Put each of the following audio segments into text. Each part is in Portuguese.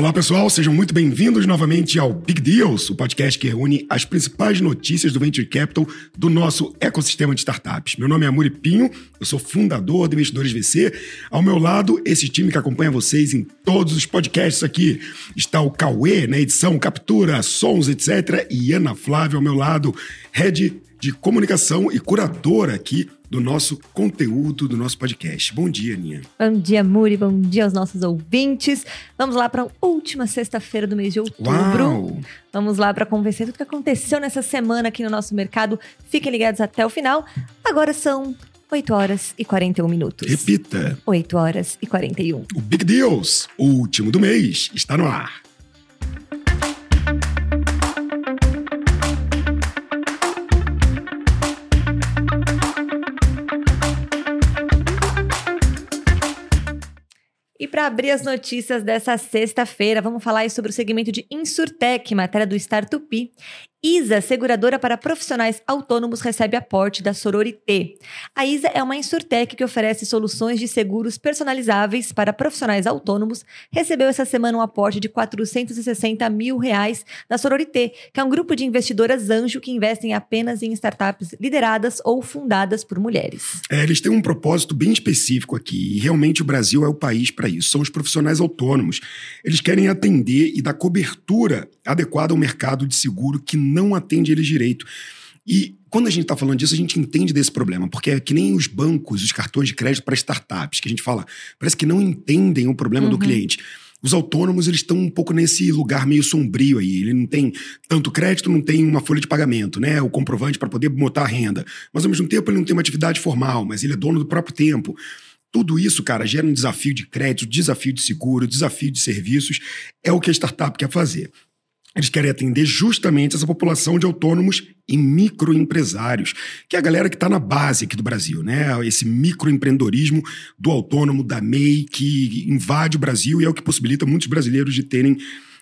Olá pessoal, sejam muito bem-vindos novamente ao Big Deals, o podcast que reúne as principais notícias do Venture Capital do nosso ecossistema de startups. Meu nome é Amuri Pinho, eu sou fundador do Investidores VC. Ao meu lado, esse time que acompanha vocês em todos os podcasts aqui. Está o Cauê na edição, captura, sons, etc. E Ana Flávia ao meu lado, head de comunicação e curadora aqui do nosso conteúdo, do nosso podcast. Bom dia, Aninha. Bom dia, Muri. Bom dia aos nossos ouvintes. Vamos lá para a última sexta-feira do mês de outubro. Uau. Vamos lá para convencer tudo que aconteceu nessa semana aqui no nosso mercado. Fiquem ligados até o final. Agora são 8 horas e 41 minutos. Repita. 8 horas e 41. O Big Deals, o último do mês, está no ar. Para abrir as notícias dessa sexta-feira, vamos falar sobre o segmento de Insurtech, matéria do Startup. ISA, seguradora para profissionais autônomos, recebe aporte da Sororité. A ISA é uma insurtech que oferece soluções de seguros personalizáveis para profissionais autônomos. Recebeu essa semana um aporte de 460 mil reais da Sororité, que é um grupo de investidoras anjo que investem apenas em startups lideradas ou fundadas por mulheres. É, eles têm um propósito bem específico aqui, e realmente o Brasil é o país para isso. São os profissionais autônomos. Eles querem atender e dar cobertura adequada ao mercado de seguro que não atende eles direito. E quando a gente está falando disso, a gente entende desse problema, porque é que nem os bancos, os cartões de crédito para startups, que a gente fala, parece que não entendem o problema do cliente. Os autônomos, eles estão um pouco nesse lugar meio sombrio aí. Ele não tem tanto crédito, não tem uma folha de pagamento, né? O comprovante para poder botar a renda. Mas, ao mesmo tempo, ele não tem uma atividade formal, mas ele é dono do próprio tempo. Tudo isso, cara, gera um desafio de crédito, desafio de seguro, desafio de serviços. É o que a startup quer fazer. Eles querem atender justamente essa população de autônomos e microempresários, que é a galera que está na base aqui do Brasil, né? Esse microempreendedorismo do autônomo, da MEI, que invade o Brasil e é o que possibilita muitos brasileiros de terem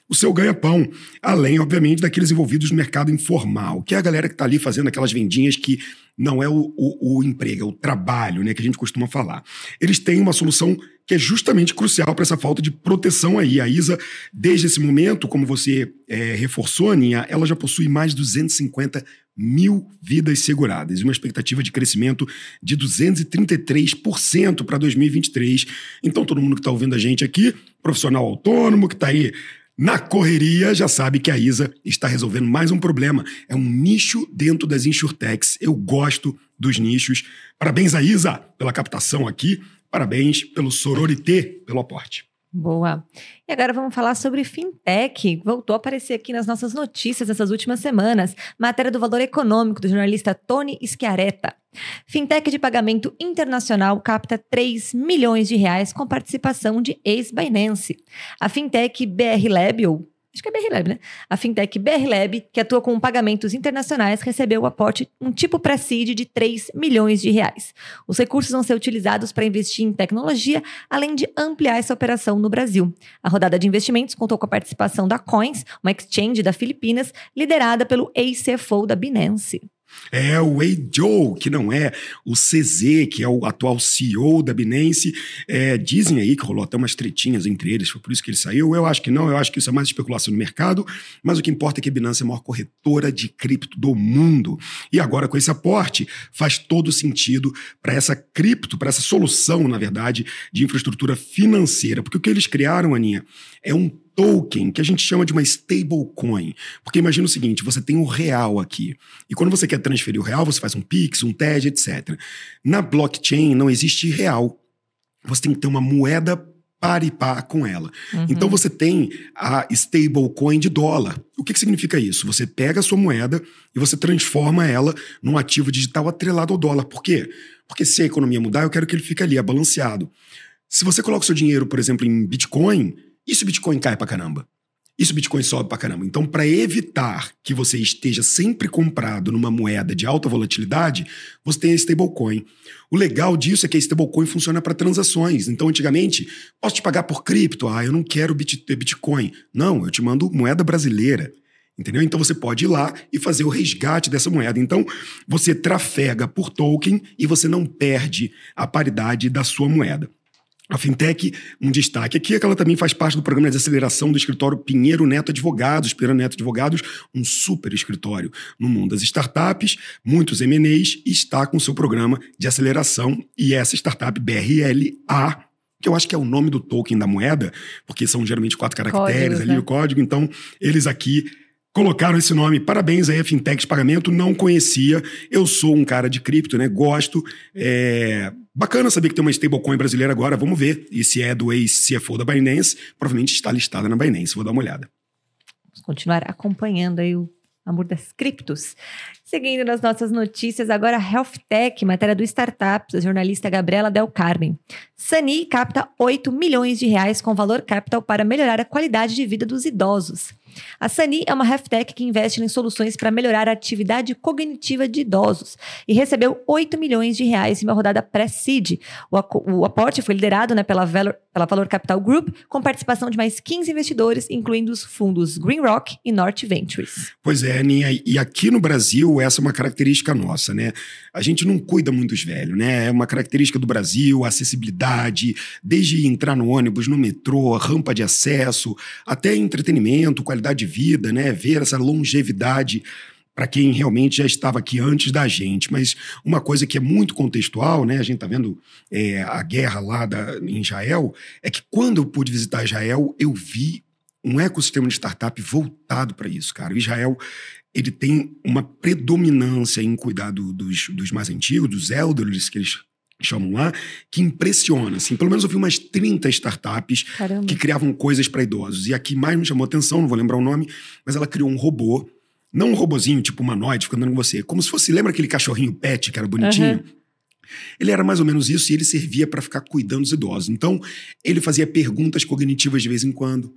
o seu ganha-pão, além, obviamente, daqueles envolvidos no mercado informal, que é a galera que está ali fazendo aquelas vendinhas que não é o, o, o emprego, é o trabalho, né, que a gente costuma falar. Eles têm uma solução que é justamente crucial para essa falta de proteção aí. A ISA, desde esse momento, como você é, reforçou, Aninha, ela já possui mais de 250 mil vidas seguradas uma expectativa de crescimento de 233% para 2023. Então, todo mundo que está ouvindo a gente aqui, profissional autônomo, que está aí na correria, já sabe que a ISA está resolvendo mais um problema. É um nicho dentro das insurtechs. Eu gosto dos nichos. Parabéns a ISA pela captação aqui. Parabéns pelo Sororité, pelo aporte. Boa. E agora vamos falar sobre fintech. Voltou a aparecer aqui nas nossas notícias nessas últimas semanas. Matéria do valor econômico do jornalista Tony Schiaretta. Fintech de pagamento internacional capta 3 milhões de reais com participação de ex-Binance. A fintech BR Lab, ou acho que é BR Lab, né? A fintech BR Lab, que atua com pagamentos internacionais, recebeu o aporte, um tipo pré-seed de 3 milhões de reais. Os recursos vão ser utilizados para investir em tecnologia, além de ampliar essa operação no Brasil. A rodada de investimentos contou com a participação da Coins, uma exchange da Filipinas, liderada pelo ex-CFO da Binance. É o Wei Zhou, que não é o CZ, que é o atual CEO da Binance. É, dizem aí que rolou até umas tretinhas entre eles, foi por isso que ele saiu. Eu acho que não, eu acho que isso é mais especulação no mercado, mas o que importa é que a Binance é a maior corretora de cripto do mundo. E agora, com esse aporte, faz todo sentido para essa cripto, para essa solução, na verdade, de infraestrutura financeira. Porque o que eles criaram, Aninha, é um token que a gente chama de uma stablecoin. Porque imagina o seguinte: você tem o real aqui. E quando você quer transferir o real, você faz um Pix, um TED, etc. Na blockchain não existe real. Você tem que ter uma moeda par e par com ela. Uhum. Então você tem a stablecoin de dólar. O que, que significa isso? Você pega a sua moeda e você transforma ela num ativo digital atrelado ao dólar. Por quê? Porque se a economia mudar, eu quero que ele fique ali, balanceado. Se você coloca o seu dinheiro, por exemplo, em Bitcoin, e se o Bitcoin cai pra caramba? E se o Bitcoin sobe pra caramba? Então, para evitar que você esteja sempre comprado numa moeda de alta volatilidade, você tem a stablecoin. O legal disso é que a stablecoin funciona para transações. Então, antigamente, posso te pagar por cripto? Ah, eu não quero Bitcoin. Não, eu te mando moeda brasileira. Entendeu? Então você pode ir lá e fazer o resgate dessa moeda. Então você trafega por token e você não perde a paridade da sua moeda. A fintech, um destaque aqui é que ela também faz parte do programa de aceleração do escritório Pinheiro Neto Advogados. Pinheiro Neto Advogados, um super escritório no mundo das startups, muitos e está com seu programa de aceleração. E essa startup BRLA, que eu acho que é o nome do token da moeda, porque são geralmente quatro caracteres Códigos, ali né? o código. Então, eles aqui colocaram esse nome. Parabéns aí a Fintech de Pagamento, não conhecia. Eu sou um cara de cripto, né? Gosto. É... Bacana saber que tem uma stablecoin brasileira agora, vamos ver. E se é do ex-CFO da Binance, provavelmente está listada na Binance, vou dar uma olhada. Vamos continuar acompanhando aí o amor das criptos. Seguindo nas nossas notícias, agora Health Tech, matéria do Startups, a jornalista Gabriela Del Carmen. Sani capta 8 milhões de reais com valor capital para melhorar a qualidade de vida dos idosos. A Sani é uma health tech que investe em soluções para melhorar a atividade cognitiva de idosos e recebeu 8 milhões de reais em uma rodada pré-seed. O, o aporte foi liderado né, pela, Valor, pela Valor Capital Group, com participação de mais 15 investidores, incluindo os fundos Green Rock e North Ventures. Pois é, Aninha, e aqui no Brasil essa é uma característica nossa, né? A gente não cuida muito dos velhos, né? É uma característica do Brasil, acessibilidade, desde entrar no ônibus, no metrô, rampa de acesso, até entretenimento, qualidade de vida, né? Ver essa longevidade para quem realmente já estava aqui antes da gente. Mas uma coisa que é muito contextual, né? A gente está vendo é, a guerra lá da, em Israel, é que quando eu pude visitar Israel, eu vi um ecossistema de startup voltado para isso, cara. O Israel ele tem uma predominância em cuidar do- dos, dos mais antigos, dos elders, que eles chamam lá, que impressiona. Assim, pelo menos eu vi umas 30 startups Caramba. que criavam coisas para idosos. E aqui mais me chamou atenção, não vou lembrar o nome, mas ela criou um robô, não um robozinho tipo humanoide ficando andando com você, como se fosse, lembra aquele cachorrinho pet que era bonitinho? Aham. Ele era mais ou menos isso e ele servia para ficar cuidando dos idosos. Então, ele fazia perguntas cognitivas de vez em quando.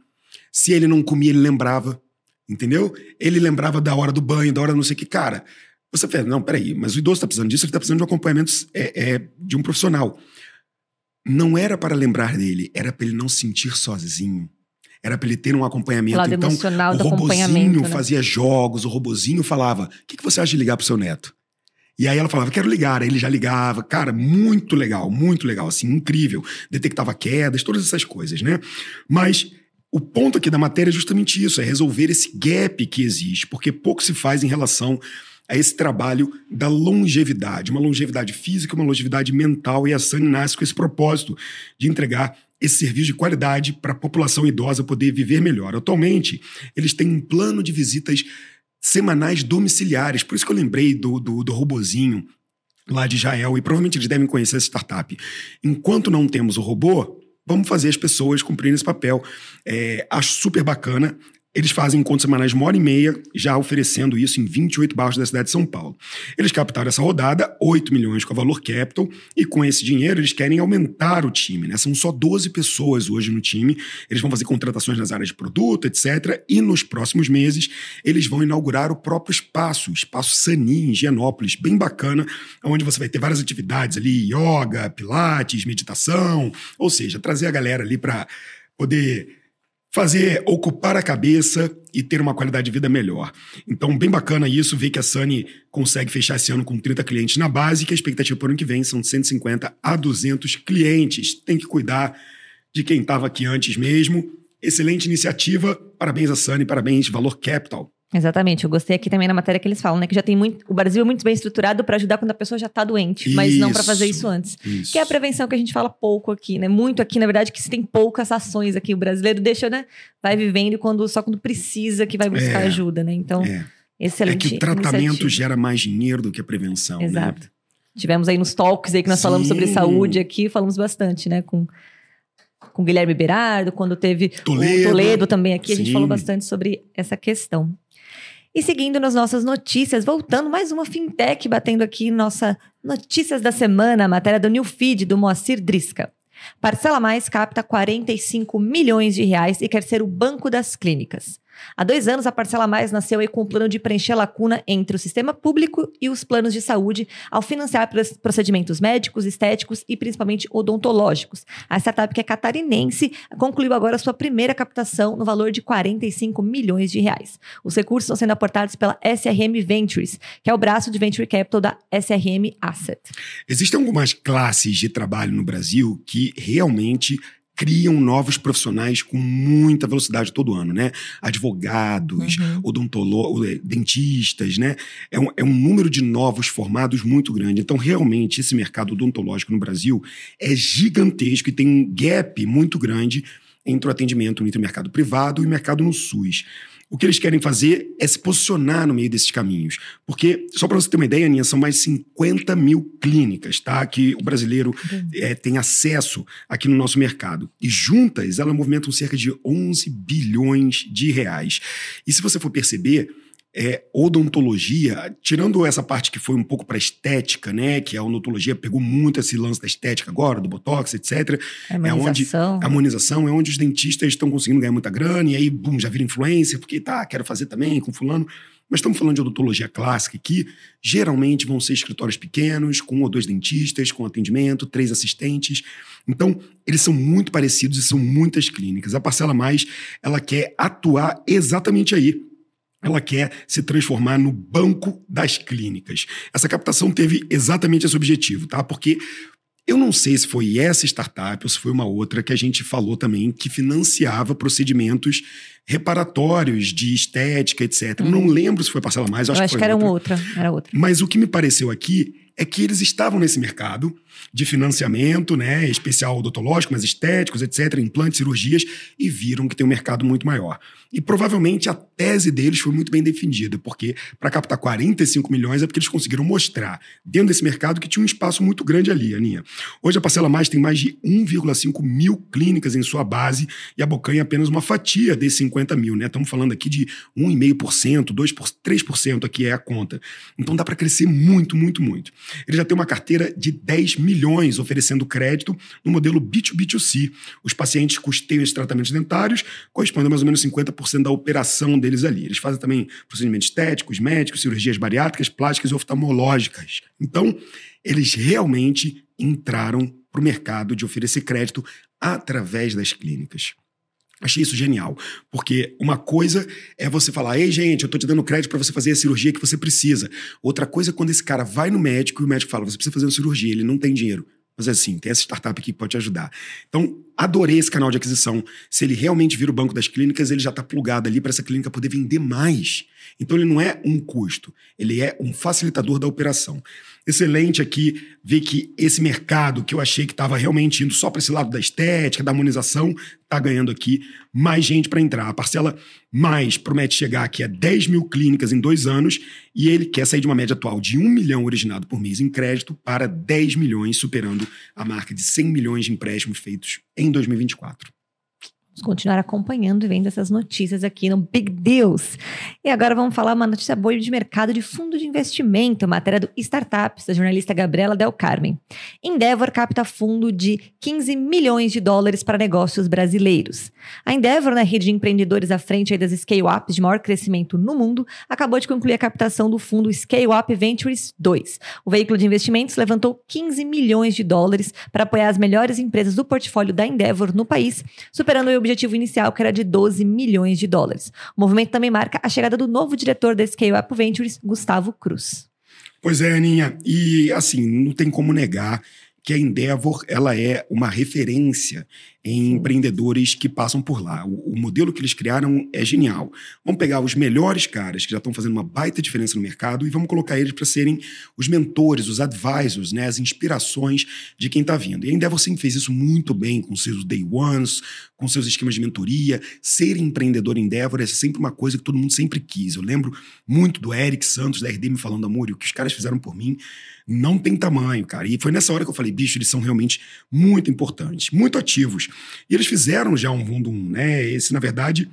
Se ele não comia, ele lembrava, entendeu? Ele lembrava da hora do banho, da hora não sei o que. Cara, você fala, não, peraí, mas o idoso está precisando disso, ele está precisando de um acompanhamento é, é, de um profissional. Não era para lembrar dele, era para ele não se sentir sozinho. Era para ele ter um acompanhamento. lado então, o robozinho. Né? fazia jogos, o robozinho falava: o que, que você acha de ligar pro seu neto? E aí ela falava, quero ligar. Aí ele já ligava. Cara, muito legal, muito legal, assim, incrível. Detectava quedas, todas essas coisas, né? Mas o ponto aqui da matéria é justamente isso, é resolver esse gap que existe, porque pouco se faz em relação a esse trabalho da longevidade, uma longevidade física, uma longevidade mental, e a Sunny nasce com esse propósito de entregar esse serviço de qualidade para a população idosa poder viver melhor. Atualmente, eles têm um plano de visitas semanais domiciliares, por isso que eu lembrei do, do, do robozinho lá de Israel, e provavelmente eles devem conhecer essa startup. Enquanto não temos o robô, vamos fazer as pessoas cumprirem esse papel. É, acho super bacana. Eles fazem encontros semanais de uma hora e meia, já oferecendo isso em 28 bairros da cidade de São Paulo. Eles captaram essa rodada, 8 milhões com a Valor Capital, e com esse dinheiro eles querem aumentar o time. Né? São só 12 pessoas hoje no time. Eles vão fazer contratações nas áreas de produto, etc. E nos próximos meses eles vão inaugurar o próprio espaço, o Espaço Sani, em Higienópolis, bem bacana, onde você vai ter várias atividades ali, yoga, pilates, meditação, ou seja, trazer a galera ali para poder fazer, ocupar a cabeça e ter uma qualidade de vida melhor. Então, bem bacana isso, ver que a Sunny consegue fechar esse ano com 30 clientes na base, que a expectativa para o ano que vem são de 150 a 200 clientes. Tem que cuidar de quem estava aqui antes mesmo. Excelente iniciativa. Parabéns a Sunny, parabéns Valor Capital. Exatamente. Eu gostei aqui também na matéria que eles falam, né? Que já tem muito. O Brasil é muito bem estruturado para ajudar quando a pessoa já está doente, mas não para fazer isso antes. Isso. Que é a prevenção que a gente fala pouco aqui, né? Muito aqui, na verdade, que se tem poucas ações aqui. O brasileiro deixa, né? Vai vivendo quando, só quando precisa que vai buscar É. ajuda, né? Então, É. É excelente. que o tratamento iniciativa. gera mais dinheiro do que a prevenção. né? Exato. Tivemos aí nos talks aí que nós falamos sobre Sim. saúde aqui, falamos bastante, né? Com, com Guilherme Berardo, quando teve Toledo. o Toledo também aqui, a gente Sim. falou bastante sobre essa questão. E seguindo nas nossas notícias, voltando mais uma fintech batendo aqui nossa notícias da semana, a matéria do New Feed do Moacir Drisca. Parcela Mais capta 45 milhões de reais e quer ser o banco das clínicas. Há dois anos, a Parcela Mais nasceu aí com o plano de preencher a lacuna entre o sistema público e os planos de saúde ao financiar procedimentos médicos, estéticos e principalmente odontológicos. A startup, que é catarinense, concluiu agora sua primeira captação no valor de 45 milhões de reais. Os recursos estão sendo aportados pela SRM Ventures, que é o braço de venture capital da SRM Asset. Existem algumas classes de trabalho no Brasil que realmente criam novos profissionais com muita velocidade todo ano, né? Advogados, uhum. odontólogos, dentistas, né? É um, é um número de novos formados muito grande. Então, realmente, esse mercado odontológico no Brasil é gigantesco e tem um gap muito grande entre o atendimento entre o mercado privado e o mercado no SUS. O que eles querem fazer é se posicionar no meio desses caminhos. Porque, só para você ter uma ideia, Aninha, são mais 50 mil clínicas tá? que o brasileiro é, tem acesso aqui no nosso mercado. E juntas, elas movimentam cerca de 11 bilhões de reais. E se você for perceber, é, odontologia, tirando essa parte que foi um pouco para estética, né, que a odontologia pegou muito esse lance da estética agora, do botox, etc. É onde a harmonização é onde os dentistas estão conseguindo ganhar muita grana e aí, bum, já vira influência, porque tá, quero fazer também com fulano. Mas estamos falando de odontologia clássica que geralmente vão ser escritórios pequenos, com um ou dois dentistas, com atendimento, três assistentes. Então, eles são muito parecidos e são muitas clínicas. A Parcela Mais, ela quer atuar exatamente aí, ela quer se transformar no banco das clínicas. Essa captação teve exatamente esse objetivo, tá? Porque eu não sei se foi essa startup ou se foi uma outra que a gente falou também que financiava procedimentos reparatórios de estética, etc. Uhum. Não lembro se foi parcela mais, acho, acho que, que era outra. outra. Era outra. Mas o que me pareceu aqui é que eles estavam nesse mercado de financiamento, né, especial odontológico, mas estéticos, etc., implantes, cirurgias, e viram que tem um mercado muito maior. E provavelmente a tese deles foi muito bem defendida, porque para captar 45 milhões é porque eles conseguiram mostrar, dentro desse mercado, que tinha um espaço muito grande ali, Aninha. Hoje a Parcela Mais tem mais de 1,5 mil clínicas em sua base e a Bocanha é apenas uma fatia desses 50 mil, né? Estamos falando aqui de 1,5%, 2%, 3% aqui é a conta. Então dá para crescer muito, muito, muito. Ele já tem uma carteira de 10 milhões oferecendo crédito no modelo B2B2C. Os pacientes custeiam esses tratamentos dentários, correspondem a mais ou menos 50% da operação deles ali. Eles fazem também procedimentos estéticos, médicos, cirurgias bariátricas, plásticas e oftalmológicas. Então, eles realmente entraram para o mercado de oferecer crédito através das clínicas. Achei isso genial, porque uma coisa é você falar, ei gente, eu tô te dando crédito para você fazer a cirurgia que você precisa. Outra coisa é quando esse cara vai no médico e o médico fala, você precisa fazer uma cirurgia, ele não tem dinheiro. Mas é assim, tem essa startup aqui que pode te ajudar. Então, adorei esse canal de aquisição. Se ele realmente vira o banco das clínicas, ele já está plugado ali para essa clínica poder vender mais. Então, ele não é um custo, ele é um facilitador da operação excelente aqui ver que esse mercado que eu achei que estava realmente indo só para esse lado da estética, da harmonização, está ganhando aqui mais gente para entrar. A parcela mais promete chegar aqui a 10 mil clínicas em dois anos e ele quer sair de uma média atual de 1 milhão originado por mês em crédito para 10 milhões, superando a marca de 100 milhões de empréstimos feitos em 2024. Vamos continuar acompanhando e vendo essas notícias aqui no Big Deals. E agora vamos falar uma notícia boa de mercado de fundo de investimento, matéria do Startups, da jornalista Gabriela Del Carmen. Endeavor capta fundo de 15 milhões de dólares para negócios brasileiros. A Endeavor, na rede de empreendedores à frente das scale-ups de maior crescimento no mundo, acabou de concluir a captação do fundo Scale-Up Ventures 2. O veículo de investimentos levantou 15 milhões de dólares para apoiar as melhores empresas do portfólio da Endeavor no país, superando o objetivo inicial, que era de 12 milhões de dólares. O movimento também marca a chegada do novo diretor da Scale Up Ventures, Gustavo Cruz. Pois é, Aninha. E, assim, não tem como negar que a Endeavor ela é uma referência em empreendedores que passam por lá. O, o, modelo que eles criaram é genial. Vamos pegar os melhores caras que já estão fazendo uma baita diferença no mercado e vamos colocar eles para serem os mentores, os advisors, né, as inspirações de quem está vindo. E a Endeavor sempre fez isso muito bem com seus day ones, com seus esquemas de mentoria. Ser empreendedor em Endeavor é sempre uma coisa que todo mundo sempre quis. Eu lembro muito do Eric Santos, da RD, me falando, amor, e o que os caras fizeram por mim não tem tamanho, cara. E foi nessa hora que eu falei, bicho, eles são realmente muito importantes, muito ativos. E eles fizeram já um fundo 1, né? Esse, na verdade,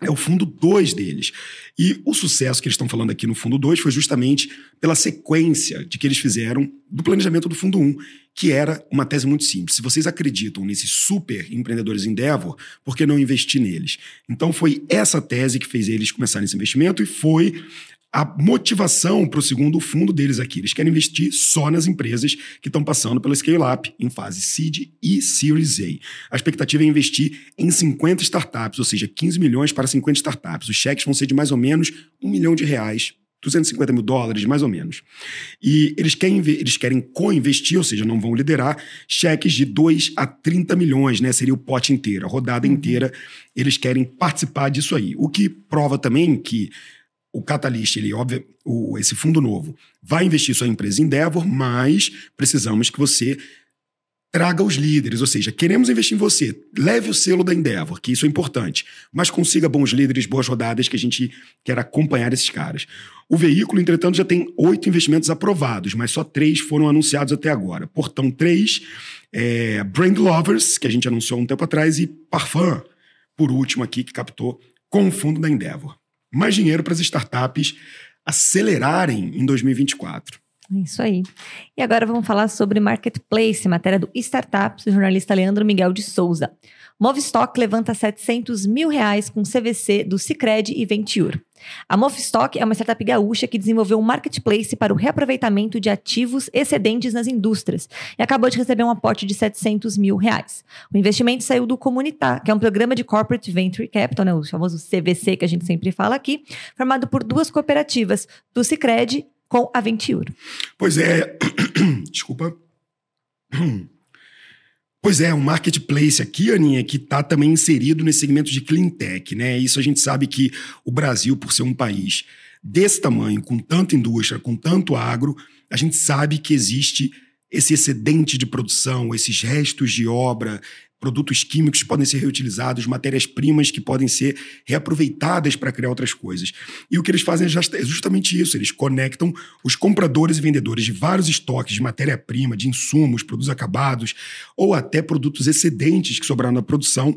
é o fundo 2 deles. E o sucesso que eles estão falando aqui no fundo 2 foi justamente pela sequência de que eles fizeram do planejamento do fundo 1, um, que era uma tese muito simples. Se vocês acreditam nesses super empreendedores Endeavor, por que não investir neles? Então foi essa tese que fez eles começarem esse investimento e foi a motivação para o segundo fundo deles aqui. Eles querem investir só nas empresas que estão passando pela scale-up em fase seed e Series A. A expectativa é investir em 50 startups, ou seja, 15 milhões para 50 startups. Os cheques vão ser de mais ou menos um milhão de reais 250 mil dólares, mais ou menos. E eles querem, eles querem co-investir, ou seja, não vão liderar, cheques de 2 a 30 milhões, né? Seria o pote inteiro, a rodada uhum. inteira. Eles querem participar disso aí. O que prova também que o Catalyst, ele, óbvio, o, esse fundo novo, vai investir sua empresa em Endeavor, mas precisamos que você traga os líderes, ou seja, queremos investir em você, leve o selo da Endeavor, que isso é importante, mas consiga bons líderes, boas rodadas, que a gente quer acompanhar esses caras. O veículo, entretanto, já tem oito investimentos aprovados, mas só três foram anunciados até agora. Portão 3, é, Brand Lovers, que a gente anunciou um tempo atrás, e Parfum, por último aqui, que captou com o fundo da Endeavor mais dinheiro para as startups acelerarem em 2024. É isso aí. E agora vamos falar sobre Marketplace, matéria do Startups, do jornalista Leandro Miguel de Souza. Movistock levanta 700 mil reais com CVC do Cicred e Venture. A Movistock é uma startup gaúcha que desenvolveu um marketplace para o reaproveitamento de ativos excedentes nas indústrias e acabou de receber um aporte de 700 mil reais. O investimento saiu do Comunitar, que é um programa de Corporate Venture Capital, né, o famoso CVC que a gente sempre fala aqui, formado por duas cooperativas, do Cicred com a Venture. Pois é, desculpa. Pois é, um marketplace aqui, Aninha, que está também inserido nesse segmento de clean tech, né? Isso a gente sabe que o Brasil, por ser um país desse tamanho, com tanta indústria, com tanto agro, a gente sabe que existe esse excedente de produção, esses restos de obra, produtos químicos que podem ser reutilizados, matérias-primas que podem ser reaproveitadas para criar outras coisas. E o que eles fazem é, é justamente isso: eles conectam os compradores e vendedores de vários estoques de matéria-prima, de insumos, produtos acabados, ou até produtos excedentes que sobraram na produção,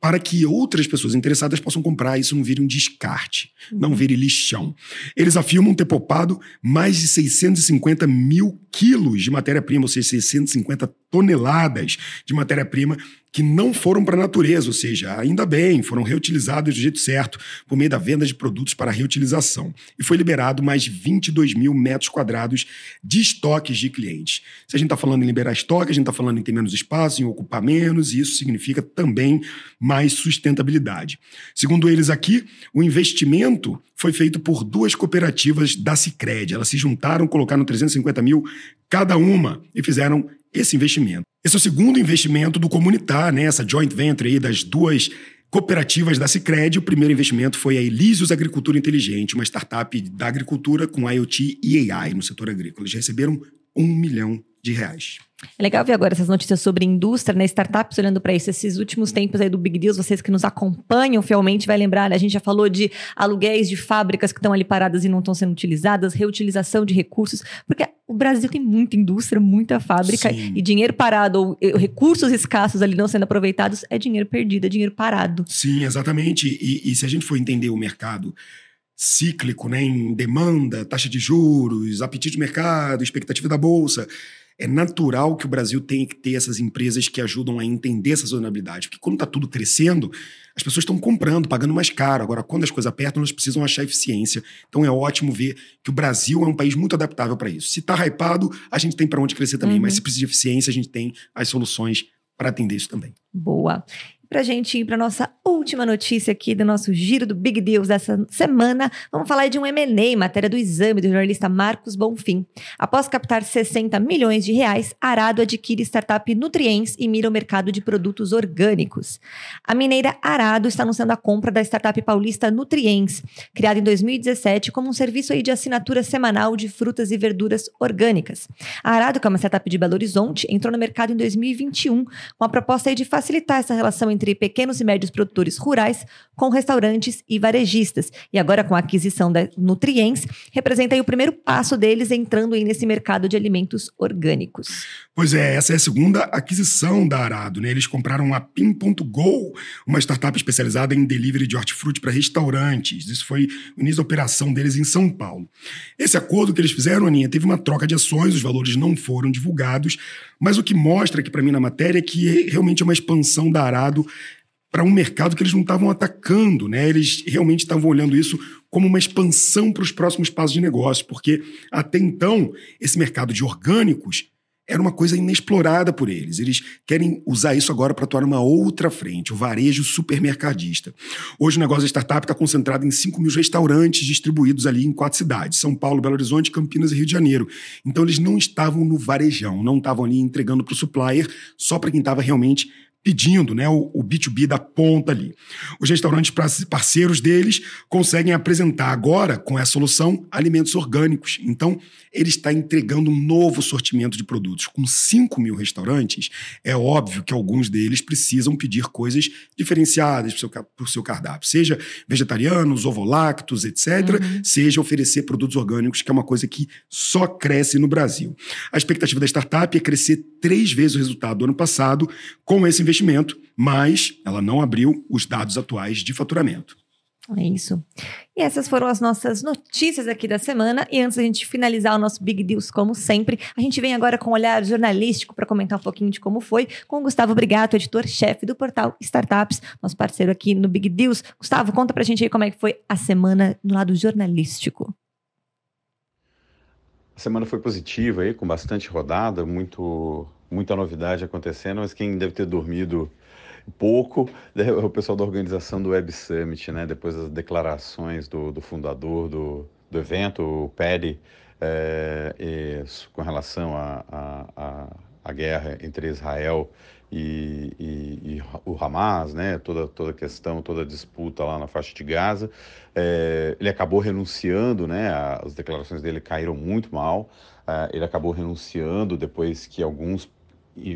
para que outras pessoas interessadas possam comprar isso não vire um descarte, não vire lixão. Eles afirmam ter poupado mais de 650 mil quilos de matéria-prima, ou seja, 650 toneladas de matéria-prima que não foram para a natureza, ou seja, ainda bem, foram reutilizadas do jeito certo por meio da venda de produtos para reutilização. E foi liberado mais de 22 mil metros quadrados de estoques de clientes. Se a gente está falando em liberar estoque, a gente está falando em ter menos espaço, em ocupar menos, e isso significa também mais sustentabilidade. Segundo eles aqui, o investimento foi feito por duas cooperativas da Cicred. Elas se juntaram, colocaram 350 mil cada uma e fizeram esse investimento. Esse é o segundo investimento do Comunitar, né? essa joint venture aí das duas cooperativas da Cicred. O primeiro investimento foi a Elísios Agricultura Inteligente, uma startup da agricultura com IoT e AI no setor agrícola. Eles receberam um milhão de reais. É legal ver agora essas notícias sobre indústria, né? Startups olhando para isso. Esses últimos tempos aí do Big Deals, vocês que nos acompanham fielmente vai lembrar, né? a gente já falou de aluguéis de fábricas que estão ali paradas e não estão sendo utilizadas, reutilização de recursos, porque o Brasil tem muita indústria, muita fábrica Sim. e dinheiro parado ou recursos escassos ali não sendo aproveitados é dinheiro perdido, é dinheiro parado. Sim, exatamente. E, e se a gente for entender o mercado cíclico, né, em demanda, taxa de juros, apetite do mercado, expectativa da bolsa, é natural que o Brasil tenha que ter essas empresas que ajudam a entender essa sazonalidade. Porque quando está tudo crescendo, as pessoas estão comprando, pagando mais caro. Agora, quando as coisas apertam, elas precisam achar eficiência. Então é ótimo ver que o Brasil é um país muito adaptável para isso. Se está hypado, a gente tem para onde crescer também. Uhum. Mas se precisa de eficiência, a gente tem as soluções para atender isso também. Boa para a gente ir para nossa última notícia aqui do nosso giro do Big Deals dessa semana, vamos falar de um M&A, matéria do exame do jornalista Marcos Bonfim. Após captar 60 milhões de reais, Arado adquire startup Nutriens e mira o mercado de produtos orgânicos. A mineira Arado está anunciando a compra da startup paulista Nutriens, criada em 2017 como um serviço de assinatura semanal de frutas e verduras orgânicas. A Arado, que é uma startup de Belo Horizonte, entrou no mercado em 2021 com a proposta de facilitar essa relação entre entre pequenos e médios produtores rurais com restaurantes e varejistas. E agora, com a aquisição da Nutriens, representa o primeiro passo deles entrando nesse mercado de alimentos orgânicos. Pois é, essa é a segunda aquisição da Arado. Né? Eles compraram a Pin.go, uma startup especializada em delivery de hortifruti para restaurantes. Isso foi o início da operação deles em São Paulo. Esse acordo que eles fizeram, Aninha, teve uma troca de ações, os valores não foram divulgados, mas o que mostra aqui para mim na matéria é que realmente é uma expansão da Arado para um mercado que eles não estavam atacando, né? Eles realmente estavam olhando isso como uma expansão para os próximos passos de negócio, porque até então esse mercado de orgânicos era uma coisa inexplorada por eles. Eles querem usar isso agora para atuar numa outra frente, o varejo supermercadista. Hoje o negócio da startup está concentrado em 5 mil restaurantes distribuídos ali em quatro cidades: São Paulo, Belo Horizonte, Campinas e Rio de Janeiro. Então eles não estavam no varejão, não estavam ali entregando para o supplier só para quem estava realmente pedindo né, o, o, B2B da ponta ali. Os restaurantes parceiros deles conseguem apresentar agora, com essa solução, alimentos orgânicos. Então, ele está entregando um novo sortimento de produtos. Com 5 mil restaurantes, é óbvio que alguns deles precisam pedir coisas diferenciadas para o seu, seu cardápio, seja vegetarianos, ovolactos, etc., uhum. seja oferecer produtos orgânicos, que é uma coisa que só cresce no Brasil. A expectativa da startup é crescer três vezes o resultado do ano passado com esse investimento, mas ela não abriu os dados atuais de faturamento. É isso. E essas foram as nossas notícias aqui da semana. E antes da gente finalizar o nosso Big Deals, como sempre, a gente vem agora com um olhar jornalístico para comentar um pouquinho de como foi com o Gustavo Brigato, editor-chefe do portal Startups, nosso parceiro aqui no Big Deals. Gustavo, conta para a gente aí como é que foi a semana no lado jornalístico. A semana foi positiva aí, com bastante rodada, muito, muita novidade acontecendo, mas quem deve ter dormido pouco né, o pessoal da organização do Web Summit, né? Depois das declarações do, do fundador do, do evento, o Paddy, é, com relação à guerra entre Israel e, e, e, o Hamas, né? Toda toda a questão, toda a disputa lá na faixa de Gaza, é, ele acabou renunciando, né? As declarações dele caíram muito mal. É, ele acabou renunciando depois que alguns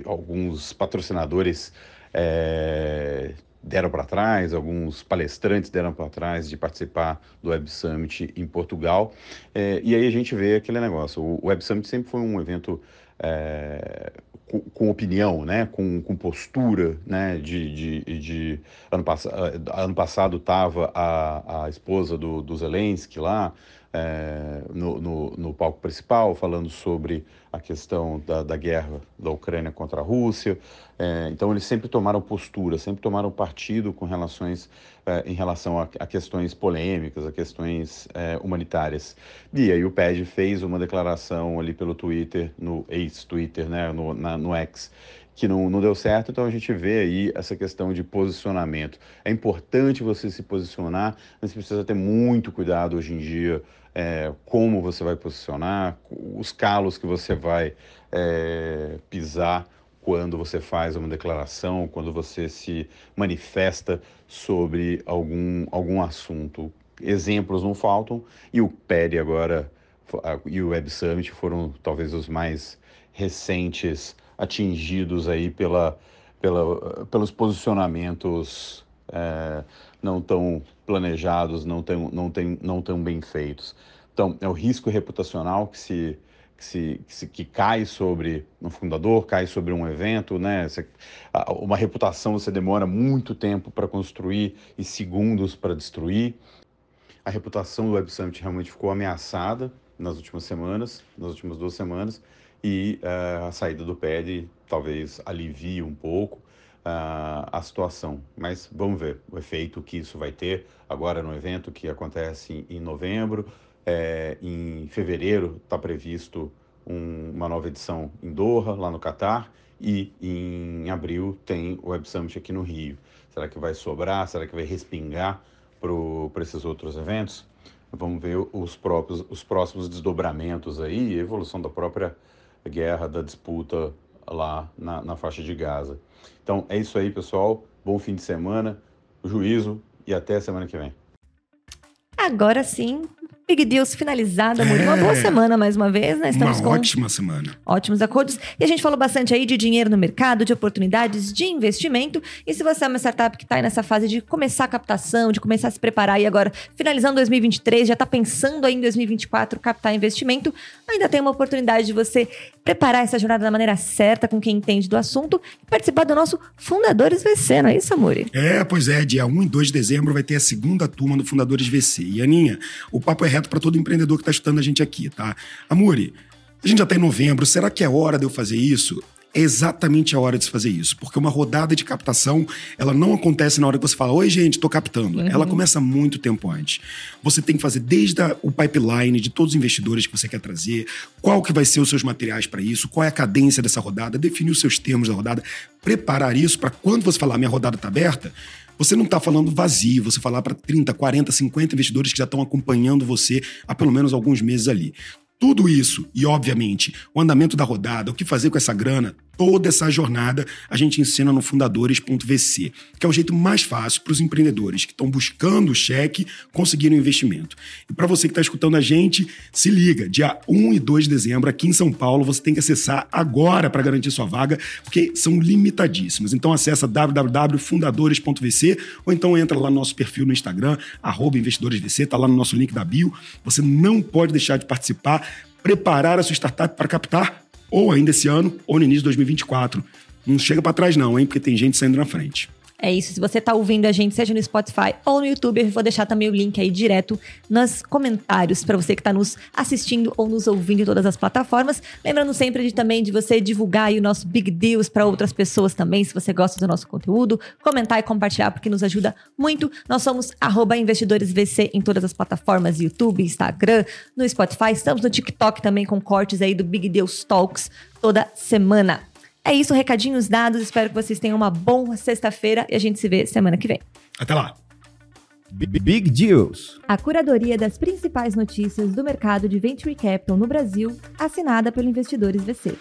alguns patrocinadores é, deram para trás, alguns palestrantes deram para trás de participar do Web Summit em Portugal. É, e aí a gente vê aquele negócio. O Web Summit sempre foi um evento é, com, com, opinião, né? com, com postura. Né? De, de, de ano, pass ano passado estava a, a esposa do, do Zelensky lá, é, no, no, no, palco principal, falando sobre a questão da, da guerra da Ucrânia contra a Rússia. É, então, eles sempre tomaram postura, sempre tomaram partido com relações, é, em relação a, a, questões polêmicas, a questões é, humanitárias. E aí o PED fez uma declaração ali pelo Twitter, no ex-Twitter, né, no, na, no X, que não, não deu certo, então a gente vê aí essa questão de posicionamento. É importante você se posicionar, mas você precisa ter muito cuidado hoje em dia é, como você vai posicionar, os calos que você vai é, pisar quando você faz uma declaração, quando você se manifesta sobre algum, algum assunto. Exemplos não faltam, e o PERI agora e o Web Summit foram talvez os mais recentes atingidos aí pela, pela, pelos posicionamentos é, não tão planejados, não tão, não, tem, não tão bem feitos. Então, é o risco reputacional que se, que, se, que, se, que cai sobre um fundador, cai sobre um evento, né? Você, uma reputação você demora muito tempo para construir e segundos para destruir. A reputação do Web Summit realmente ficou ameaçada nas últimas semanas, nas últimas duas semanas, e uh, a saída do PED talvez alivie um pouco uh, a situação. Mas vamos ver o efeito que isso vai ter agora no evento que acontece em, novembro. É, em fevereiro está previsto um, uma nova edição em Doha, lá no Catar, e em abril tem o Web Summit aqui no Rio. Será que vai sobrar? Será que vai respingar para esses outros eventos? Vamos ver os, próprios, os próximos desdobramentos aí, evolução da própria guerra, da disputa lá na, na faixa de Gaza. Então é isso aí, pessoal. Bom fim de semana, juízo e até a semana que vem. Agora sim, Big Deals finalizada, amor. É. Uma boa semana mais uma vez, né? Estamos uma com ótima semana. Ótimos acordos. E a gente falou bastante aí de dinheiro no mercado, de oportunidades de investimento. E se você é uma startup que está aí nessa fase de começar a captação, de começar a se preparar e agora finalizando 2023, já está pensando aí em 2024 captar investimento, ainda tem uma oportunidade de você preparar essa jornada da maneira certa com quem entende do assunto e participar do nosso Fundadores VC, não é isso, Amuri? É, pois é, dia 1 e 2 de dezembro vai ter a segunda turma do Fundadores VC. E Aninha, o papo é reto para todo empreendedor que está escutando a gente aqui, tá? Amuri, a gente já está em novembro, será que é hora de eu fazer isso? É exatamente a hora de se fazer isso, porque uma rodada de captação, ela não acontece na hora que você fala, oi gente, estou captando. Uhum. Ela começa muito tempo antes. Você tem que fazer desde a, o pipeline de todos os investidores que você quer trazer, qual que vai ser os seus materiais para isso, qual é a cadência dessa rodada, definir os seus termos da rodada, preparar isso para quando você falar, minha rodada está aberta, você não está falando vazio, você falar para 30, 40, 50 investidores que já estão acompanhando você há pelo menos alguns meses ali. Tudo isso e, obviamente, o andamento da rodada, o que fazer com essa grana, toda essa jornada a gente ensina no fundadores.vc, que é o jeito mais fácil para os empreendedores que estão buscando o cheque conseguir um investimento. E para você que está escutando a gente, se liga, dia 1 e 2 de dezembro, aqui em São Paulo, você tem que acessar agora para garantir sua vaga, porque são limitadíssimos. Então acessa www.fundadores.vc ou então entra lá no nosso perfil no Instagram, investidoresvc, está lá no nosso link da bio. Você não pode deixar de participar, preparar a sua startup para captar ou ainda esse ano, ou no início de 2024. Não chega para trás não, hein? Porque tem gente saindo na frente. É isso. Se você está ouvindo a gente, seja no Spotify ou no YouTube, eu vou deixar também o link aí direto nos comentários para você que está nos assistindo ou nos ouvindo em todas as plataformas. Lembrando sempre de também de você divulgar o nosso Big Deals para outras pessoas também, se você gosta do nosso conteúdo, comentar e compartilhar porque nos ajuda muito. Nós somos @investidoresvc em todas as plataformas, YouTube, Instagram, no Spotify, estamos no TikTok também com cortes aí do Big Deals Talks toda semana. É isso, recadinhos dados. Espero que vocês tenham uma boa sexta-feira e a gente se vê semana que vem. Até lá. Big Deals. A curadoria das principais notícias do mercado de Venture Capital no Brasil, assinada pelo Investidores VC.